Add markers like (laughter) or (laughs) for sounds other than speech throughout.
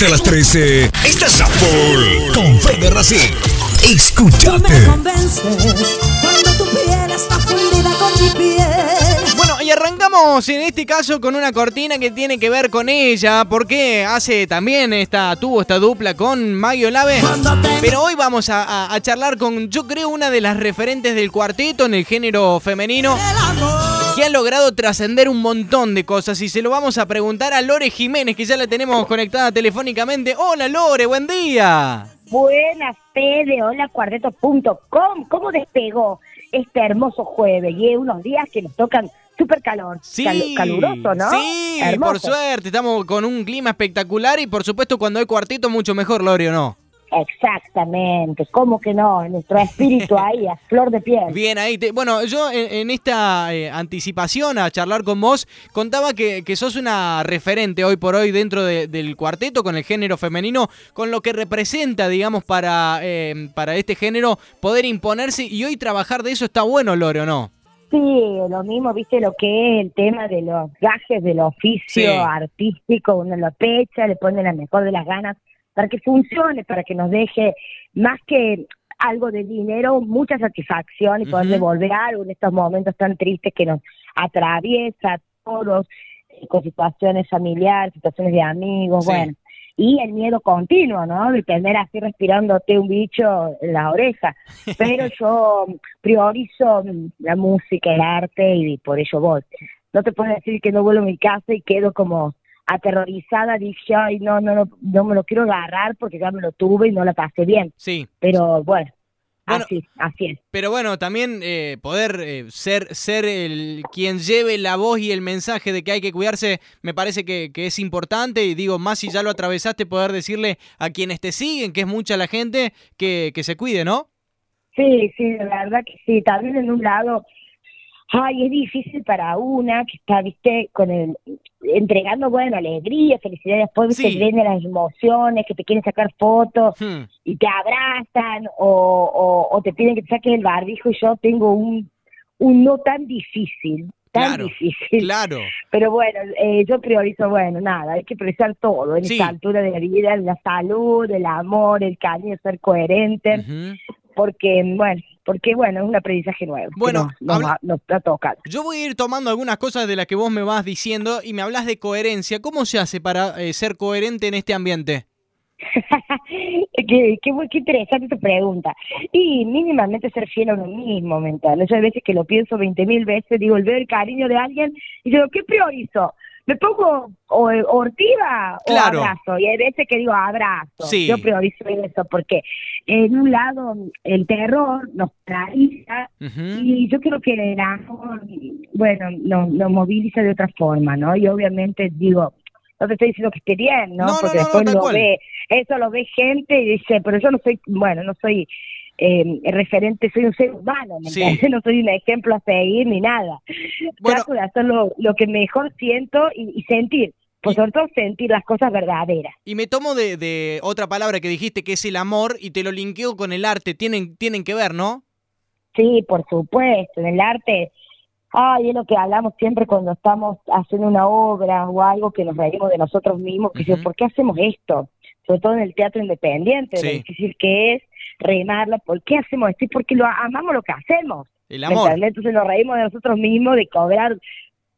hasta las 13. Estás a full con Fede Racing. Tú me Escúchate. convences cuando tu piel está fundida con mi piel. Bueno, y arrancamos en este caso con una cortina que tiene que ver con ella, porque hace también esta, tuvo esta dupla con Maggie Olave. Pero hoy vamos a, a- a charlar con, yo creo, una de las referentes del cuarteto en el género femenino, El amor. Que ha logrado trascender un montón de cosas. Y se lo vamos a preguntar a Lore Jiménez, que ya la tenemos conectada telefónicamente. Hola Lore, buen día. Buenas, Fede, hola cuarteto.com. ¿Cómo despegó este hermoso jueves? Y unos días que nos tocan súper calor, Sí, cal- caluroso, ¿no? Sí, Hermoso. por suerte, estamos con un clima espectacular y por supuesto cuando hay cuartito mucho mejor, Lore, ¿o no? Exactamente, ¿cómo que no? Nuestro espíritu ahí, a (laughs) flor de piel. Bien, ahí. te- bueno, yo en, en esta eh, anticipación a charlar con vos, contaba que, que sos una referente hoy por hoy dentro de- del cuarteto con el género femenino, con lo que representa, digamos, para, eh, para este género poder imponerse y hoy trabajar de eso está bueno, Lore, ¿o no? Sí, lo mismo, viste, lo que es el tema de los gajes del oficio Sí. artístico, uno lo pecha, le pone la mejor de las ganas para que funcione, para que nos deje más que algo de dinero, mucha satisfacción y poder devolver algo en estos momentos tan tristes que nos atraviesa a todos, eh, con situaciones familiares, situaciones de amigos, Sí. bueno. Y el miedo continuo, ¿no? De tener así respirándote un bicho en la oreja. (laughs) Pero yo priorizo mm, la música, el arte y por ello voy. No te puedo decir que no vuelvo a mi casa y quedo como aterrorizada, dije, ay, no, no, no, no me lo quiero agarrar porque ya me lo tuve y no la pasé bien. Sí. Pero bueno, Bueno, así, así es. Pero bueno, también eh, poder eh, ser, ser el quien lleve la voz y el mensaje de que hay que cuidarse, me parece que, que es importante. Y digo, más si ya lo atravesaste, poder decirle a quienes te siguen, que es mucha la gente, que, que se cuide, ¿no? Sí, sí, la verdad que sí. También en un lado, ay, es difícil para una que está, viste, con el, entregando, bueno, alegría, felicidad, después, viste, Sí. vienen las emociones, que te quieren sacar fotos Hmm, y te abrazan o, o, o te piden que te saques el barbijo y yo tengo un, un no tan difícil, tan Claro, difícil. Claro. Pero bueno, eh, yo priorizo, bueno, nada, hay que priorizar todo en Sí. esta altura de la vida, la salud, el amor, el cariño, ser coherente porque bueno, porque bueno, es un aprendizaje nuevo. que Bueno, nos, nos nos va a tocar. Yo voy a ir tomando algunas cosas de las que vos me vas diciendo y me hablas de coherencia. ¿Cómo se hace para eh, ser coherente en este ambiente? (laughs) qué, qué, interesante tu pregunta. Y mínimamente ser fiel a uno mismo, ¿me entiendes? Yo hay veces que lo pienso veinte mil veces, digo, el ver el cariño de alguien y digo, ¿qué priorizo? ¿Me pongo o, ortiva o abrazo? Y hay veces que digo abrazo. Sí. Yo priorizo eso porque en un lado el terror nos paraliza. Y yo creo que el amor, bueno, nos nos moviliza de otra forma, ¿no? Y obviamente digo, no te estoy diciendo que esté bien, ¿no? Porque no, no, después lo cual. ve, eso lo ve gente y dice, pero yo no soy, bueno, no soy eh, referente, soy un ser humano, ¿me Sí. (laughs) No soy un ejemplo a seguir ni nada. Bueno. De hacer lo, lo que mejor siento y, y sentir, por Y- sobre todo sentir las cosas verdaderas. Y me tomo de, de otra palabra que dijiste que es el amor y te lo linkeo con el arte. Tienen, tienen que ver, ¿no? Sí, por supuesto, en el arte, ay, es lo que hablamos siempre cuando estamos haciendo una obra o algo que nos reímos de nosotros mismos, que Ujú. decimos, ¿por qué hacemos esto? Sobre todo en el teatro independiente, Sí. lo difícil que es remarla, ¿por qué hacemos esto? Porque lo amamos lo que hacemos. El ¿me amor. Entonces nos reímos de nosotros mismos de cobrar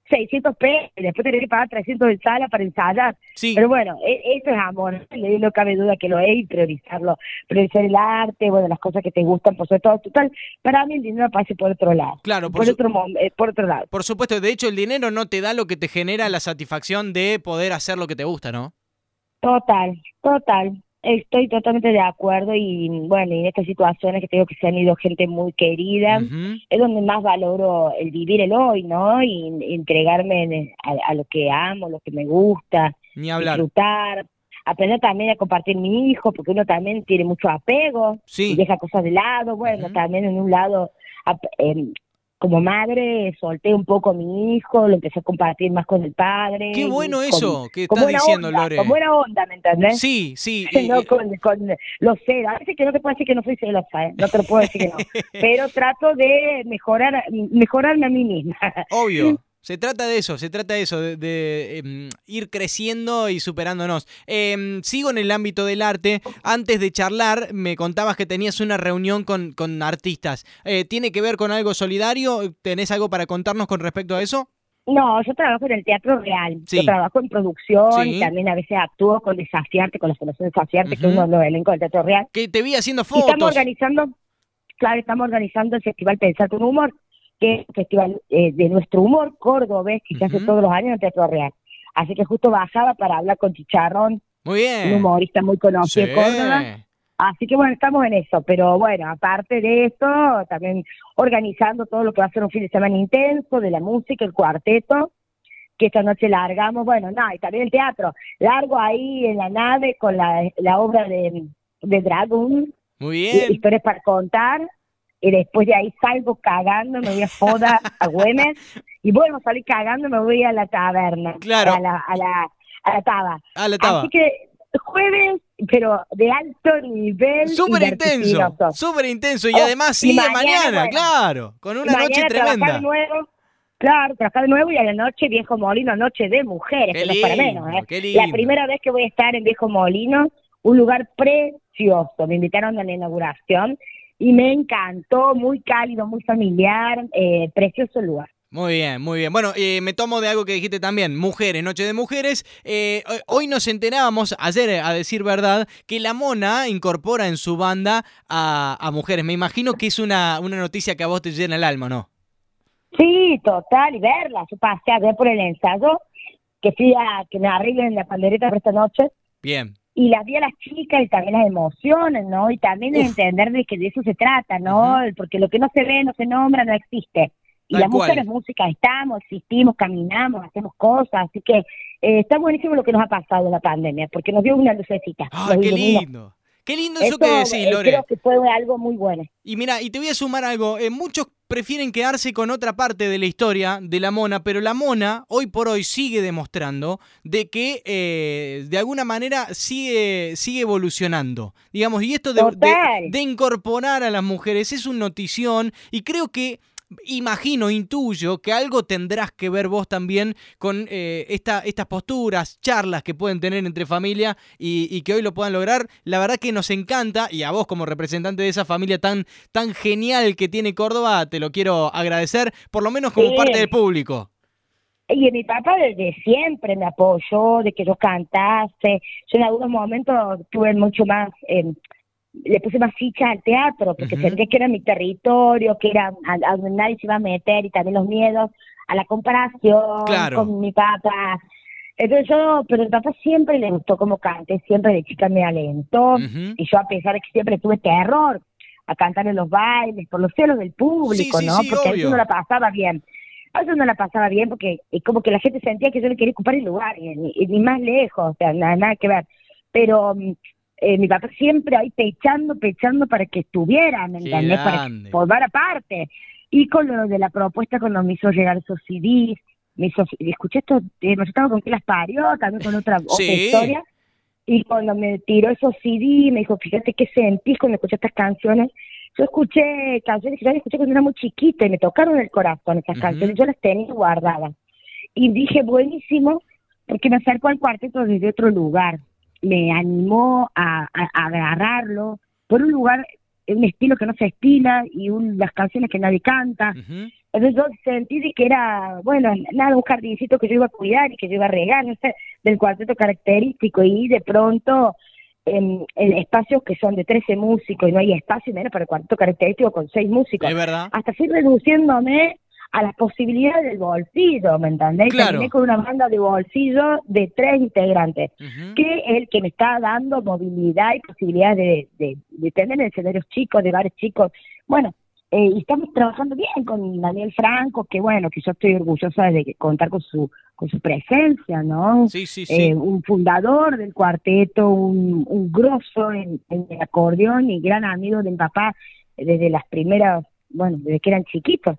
600 pesos y después tener que pagar 300 de sala para ensayar. Sí. Pero bueno, e- eso es amor, no cabe duda que lo es y priorizarlo, priorizar el arte, bueno, las cosas que te gustan, por sobre todo, total, para mí el dinero pasa por otro lado, Claro, por por, su- otro, eh, por otro lado. Por supuesto, de hecho el dinero no te da lo que te genera la satisfacción de poder hacer lo que te gusta, ¿no? Total, total, estoy totalmente de acuerdo y bueno, y en estas situaciones que tengo que se han ido gente muy querida, es donde más valoro el vivir el hoy, ¿no? Y entregarme en- a, a lo que amo, lo que me gusta, Ni hablar. disfrutar, aprender también a compartir mi hijo, porque uno también tiene mucho apego Sí. y deja cosas de lado, bueno, también en un lado, em, como madre, solté un poco a mi hijo, lo empecé a compartir más con el padre. Qué bueno con- eso que con estás buena diciendo, onda, Lore. Con buena onda, ¿me entendés? Sí, sí. (laughs) no y- con, con los celos. A veces que no te puedo decir que no soy celosa, ¿eh? no te lo puedo decir que no. (laughs) Pero trato de mejorar, mejorarme a mí misma. Obvio. Se trata de eso, se trata de eso, de, de, em, ir creciendo y superándonos. Em, sigo en el ámbito del arte. Antes de charlar, me contabas que tenías una reunión con, con artistas. Eh, ¿Tiene que ver con algo solidario? ¿Tenés algo para contarnos con respecto a eso? No, yo trabajo en el teatro real. Sí. Yo trabajo en producción Sí. y también a veces actúo con Desafiarte, con la Fundación Desafiarte, que Ujú. es uno de los elencos del teatro real. Que te vi haciendo Y estamos fotos. organizando, claro, estamos organizando el Festival Pensar con Humor, que es un festival eh, de nuestro humor cordobés que se hace todos los años en el Teatro Real. Así que justo bajaba para hablar con Chicharrón, Muy bien. un humorista muy conocido de. Córdoba. Así que bueno, estamos en eso. Pero bueno, aparte de esto, también organizando todo lo que va a ser un fin de semana intenso de la música, el cuarteto, que esta noche largamos, bueno, no, y también el teatro. Largo ahí en la nave con la, la obra de, de Dragon, Muy y- bien. historias para contar, y después de ahí salgo cagando, me voy a Foda, a Güemes, y vuelvo a salir cagando, me voy a la taberna, Claro. a la, a la, a la taba. Ah, la taba. Así que jueves, pero de alto nivel. Súper intenso, súper intenso. Y Oh, además sigue mañana, mañana, bueno. claro. Con una noche tremenda. de nuevo. Claro, trabajar de nuevo y a la noche Viejo Molino, noche de mujeres, que no para menos. ¿eh? qué La primera vez que voy a estar en Viejo Molino, un lugar precioso. Me invitaron a la inauguración y me encantó, muy cálido, muy familiar, eh, precioso lugar. Muy bien, muy bien. Bueno, eh, me tomo de algo que dijiste también, mujeres, noche de mujeres. Eh, hoy- nos enterábamos, ayer eh, a decir verdad, que la Mona incorpora en su banda a, a mujeres. Me imagino que es una, una noticia que a vos te llena el alma, ¿no? Sí, total, y verla. Yo pasé a ver por el ensayo, que fui a que me arreglen la pandereta para esta noche, Bien. Y las vi a las chicas y también las emociones, ¿no? Y también Uf. entender de que de eso se trata, ¿no? Porque lo que no se ve, no se nombra, no existe. Y Tal las cual. mujeres música estamos, existimos, caminamos, hacemos cosas, así que eh, está buenísimo lo que nos ha pasado en la pandemia, porque nos dio una lucecita. ¡Ah, qué lindo! Qué lindo eso, Eso, que decís, eh, Lore. creo que fue algo muy bueno. Y mira, y te voy a sumar algo. eh, muchos prefieren quedarse con otra parte de la historia de la mona, pero la mona hoy por hoy sigue demostrando de que eh, de alguna manera sigue, sigue evolucionando. Digamos, y esto de, de incorporar a las mujeres es un notición y creo que imagino, intuyo que algo tendrás que ver vos también con eh, esta, estas posturas, charlas que pueden tener entre familia y, y que hoy lo puedan lograr. La verdad que nos encanta y a vos como representante de esa familia tan, tan genial que tiene Córdoba, te lo quiero agradecer, por lo menos como Sí. parte del público. Y mi papá desde siempre me apoyó, de que yo cantase. Yo en algunos momentos tuve mucho más, eh, le puse más ficha al teatro, porque Ujú. sentía que era mi territorio, que era a, a donde nadie se iba a meter, y también los miedos a la comparación Claro. con mi papá. Entonces yo, pero mi papá siempre le gustó como cante, siempre de chica me alentó, Ujú. y yo a pesar de que siempre tuve terror a cantar en los bailes, por los celos del público, Sí, ¿no? sí, porque a veces no la pasaba bien. A veces no la pasaba bien porque como que la gente sentía que yo le quería ocupar el lugar, y, ni- y más lejos, o sea, nada, nada que ver. Pero mm, eh, mi papá siempre ahí pechando, pechando para que estuviera, ¿me Qué entendés? Para grande. que formara parte. Y con lo de la propuesta, cuando me hizo llegar esos CDs, me hizo, escuché esto, eh, me estaba con que las parió, también con otra, otra Sí. historia. Y cuando me tiró esos CD, me dijo, fíjate qué sentís cuando escuchas estas canciones. Yo escuché canciones que yo las escuché cuando era muy chiquita y me tocaron el corazón esas Ujú. canciones, yo las tenía guardadas. Y dije, buenísimo, porque me acercó al cuarteto desde otro lugar. Me animó a, a- a agarrarlo por un lugar, un estilo que no se estila y un, las canciones que nadie canta. Entonces yo sentí que era, bueno, nada, un jardincito que yo iba a cuidar y que yo iba a regar, no sé, del cuarteto característico y de pronto en, en espacios que son de 13 músicos y no hay espacio menos para el cuarteto característico con 6 músicos. Es verdad. Hasta fui reduciéndome a las posibilidades del bolsillo, ¿me entendés? Claro. Terminé con una banda de bolsillo de tres integrantes que es el que me está dando movilidad y posibilidades de, de, de tener escenarios chicos, de bares chicos. Bueno, eh, y estamos trabajando bien con Daniel Franco, que bueno, que yo estoy orgullosa de contar con su con su presencia, ¿no? Sí, sí, sí. Eh, un fundador del cuarteto, un, un grosso en, en el acordeón y gran amigo de mi papá desde las primeras, bueno, desde que eran chiquitos.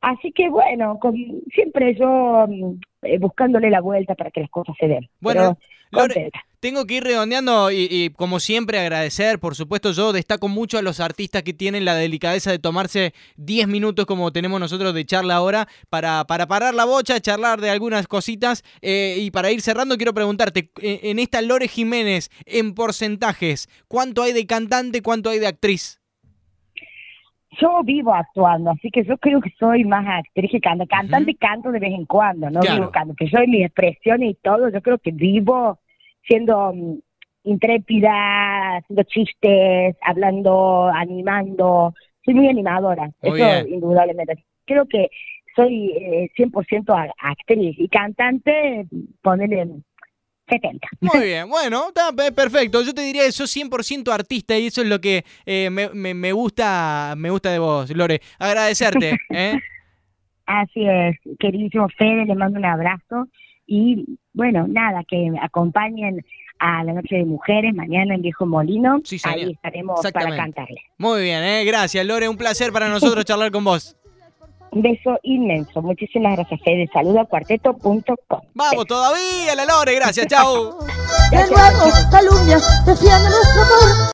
Así que bueno, con, siempre yo mm, eh, buscándole la vuelta para que las cosas se den. Bueno, Pero Lore, tengo que ir redondeando y, y, como siempre agradecer, por supuesto yo destaco mucho a los artistas que tienen la delicadeza de tomarse 10 minutos como tenemos nosotros de charla ahora para, para parar la bocha, charlar de algunas cositas eh, y para ir cerrando quiero preguntarte, eh, en esta Lore Jiménez, en porcentajes, ¿cuánto hay de cantante, cuánto hay de actriz? Yo vivo actuando, así que yo creo que soy más actriz que cantante. Cantante canto de vez en cuando, no Claro. vivo canto. Que yo en mis expresiones y todo, yo creo que vivo siendo mm, intrépida, haciendo chistes, hablando, animando. Soy muy animadora, Muy eso bien. indudablemente. Creo que soy eh, 100% a- actriz y cantante, ponele 70. Muy bien, bueno, está perfecto. Yo te diría que sos 100% artista y eso es lo que eh, me, me- me gusta me gusta de vos, Lore. Agradecerte. (laughs) ¿eh? Así es, queridísimo Fede, le mando un abrazo y bueno, nada, que me acompañen a la Noche de Mujeres mañana en Viejo Molino, Sí, ahí estaremos para cantarle. Muy bien, ¿eh? gracias, Lore. Un placer para nosotros (laughs) charlar con vos. Un beso inmenso, muchísimas gracias Fede, saludo a cuarteto.com. Vamos todavía, la Lore. Gracias, chau. De nuevo defienden nuestro amor